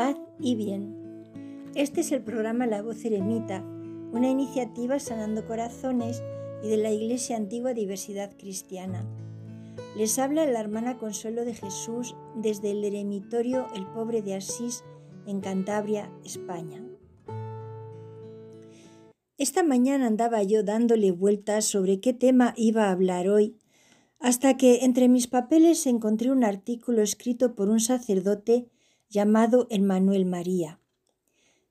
paz y bien. Este es el programa La Voz Eremita, una iniciativa Sanando Corazones y de la Iglesia Antigua Diversidad Cristiana. Les habla la hermana Consuelo de Jesús desde el eremitorio El Pobre de Asís en Cantabria, España. Esta mañana andaba yo dándole vueltas sobre qué tema iba a hablar hoy, hasta que entre mis papeles encontré un artículo escrito por un sacerdote llamado Emmanuel María.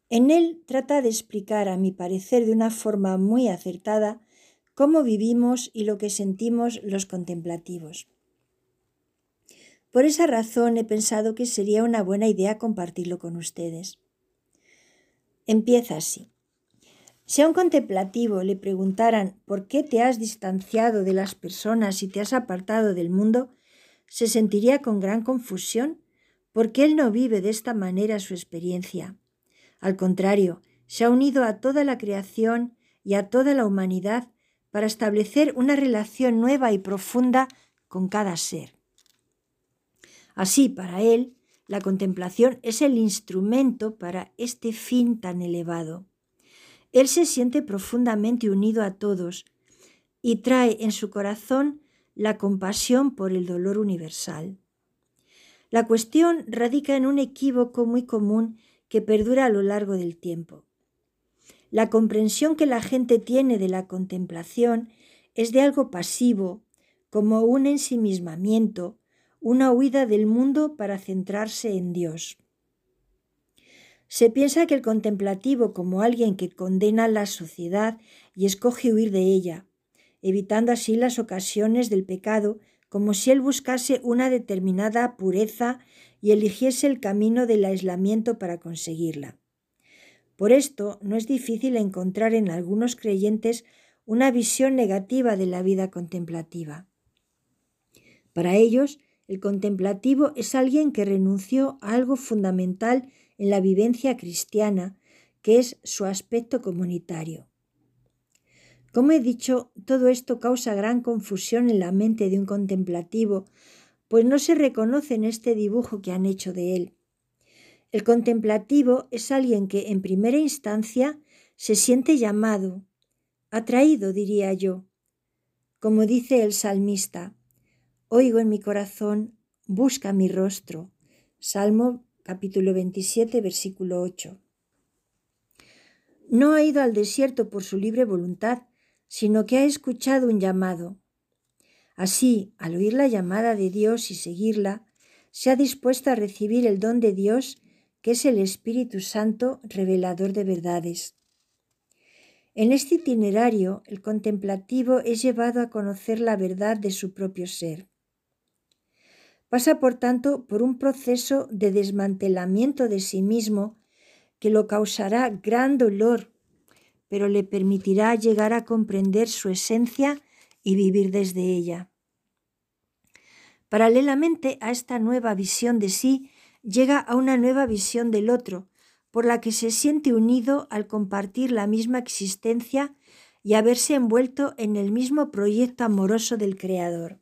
En él trata de explicar, a mi parecer de una forma muy acertada, cómo vivimos y lo que sentimos los contemplativos. Por esa razón he pensado que sería una buena idea compartirlo con ustedes. Empieza así. Si a un contemplativo le preguntaran por qué te has distanciado de las personas y te has apartado del mundo, se sentiría con gran confusión porque él no vive de esta manera su experiencia. Al contrario, se ha unido a toda la creación y a toda la humanidad para establecer una relación nueva y profunda con cada ser. Así, para él, la contemplación es el instrumento para este fin tan elevado. Él se siente profundamente unido a todos y trae en su corazón la compasión por el dolor universal. La cuestión radica en un equívoco muy común que perdura a lo largo del tiempo. La comprensión que la gente tiene de la contemplación es de algo pasivo, como un ensimismamiento, una huida del mundo para centrarse en Dios. Se piensa que el contemplativo como alguien que condena la sociedad y escoge huir de ella, evitando así las ocasiones del pecado como si él buscase una determinada pureza y eligiese el camino del aislamiento para conseguirla. Por esto no es difícil encontrar en algunos creyentes una visión negativa de la vida contemplativa. Para ellos, el contemplativo es alguien que renunció a algo fundamental en la vivencia cristiana, que es su aspecto comunitario. Como he dicho, todo esto causa gran confusión en la mente de un contemplativo, pues no se reconoce en este dibujo que han hecho de él. El contemplativo es alguien que en primera instancia se siente llamado, atraído, diría yo. Como dice el salmista, oigo en mi corazón, busca mi rostro. Salmo capítulo 27, versículo 8. No ha ido al desierto por su libre voluntad, sino que ha escuchado un llamado. Así, al oír la llamada de Dios y seguirla, se ha dispuesto a recibir el don de Dios, que es el Espíritu Santo, revelador de verdades. En este itinerario, el contemplativo es llevado a conocer la verdad de su propio ser. Pasa, por tanto, por un proceso de desmantelamiento de sí mismo que lo causará gran dolor pero le permitirá llegar a comprender su esencia y vivir desde ella. Paralelamente a esta nueva visión de sí, llega a una nueva visión del otro, por la que se siente unido al compartir la misma existencia y haberse envuelto en el mismo proyecto amoroso del Creador.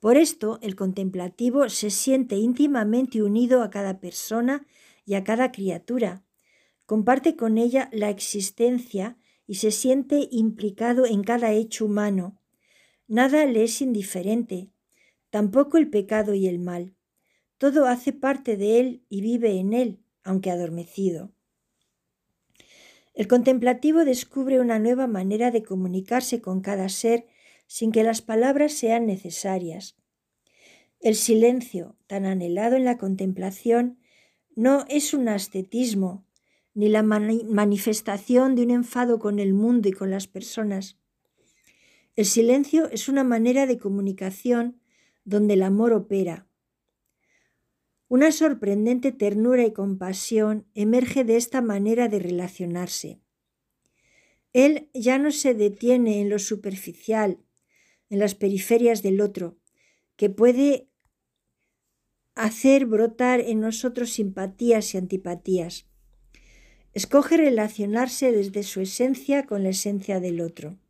Por esto, el contemplativo se siente íntimamente unido a cada persona y a cada criatura, comparte con ella la existencia y se siente implicado en cada hecho humano. Nada le es indiferente, tampoco el pecado y el mal. Todo hace parte de él y vive en él, aunque adormecido. El contemplativo descubre una nueva manera de comunicarse con cada ser sin que las palabras sean necesarias. El silencio, tan anhelado en la contemplación, no es un ascetismo, ni la manifestación de un enfado con el mundo y con las personas. El silencio es una manera de comunicación donde el amor opera. Una sorprendente ternura y compasión emerge de esta manera de relacionarse. Él ya no se detiene en lo superficial, en las periferias del otro, que puede hacer brotar en nosotros simpatías y antipatías. Escoge relacionarse desde su esencia con la esencia del otro.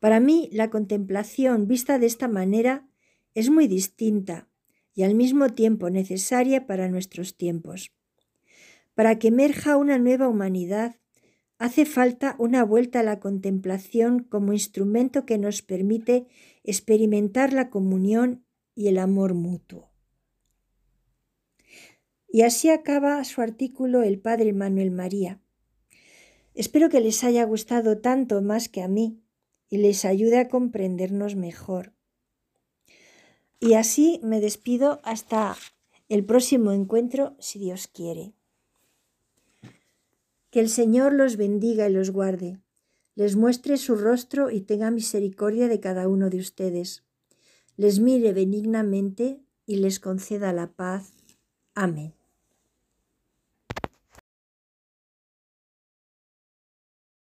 Para mí, la contemplación vista de esta manera es muy distinta y al mismo tiempo necesaria para nuestros tiempos. Para que emerja una nueva humanidad, hace falta una vuelta a la contemplación como instrumento que nos permite experimentar la comunión y el amor mutuo. Y así acaba su artículo el padre Manuel María. Espero que les haya gustado tanto más que a mí y les ayude a comprendernos mejor. Y así me despido hasta el próximo encuentro, si Dios quiere. Que el Señor los bendiga y los guarde, les muestre su rostro y tenga misericordia de cada uno de ustedes, les mire benignamente y les conceda la paz. Amén.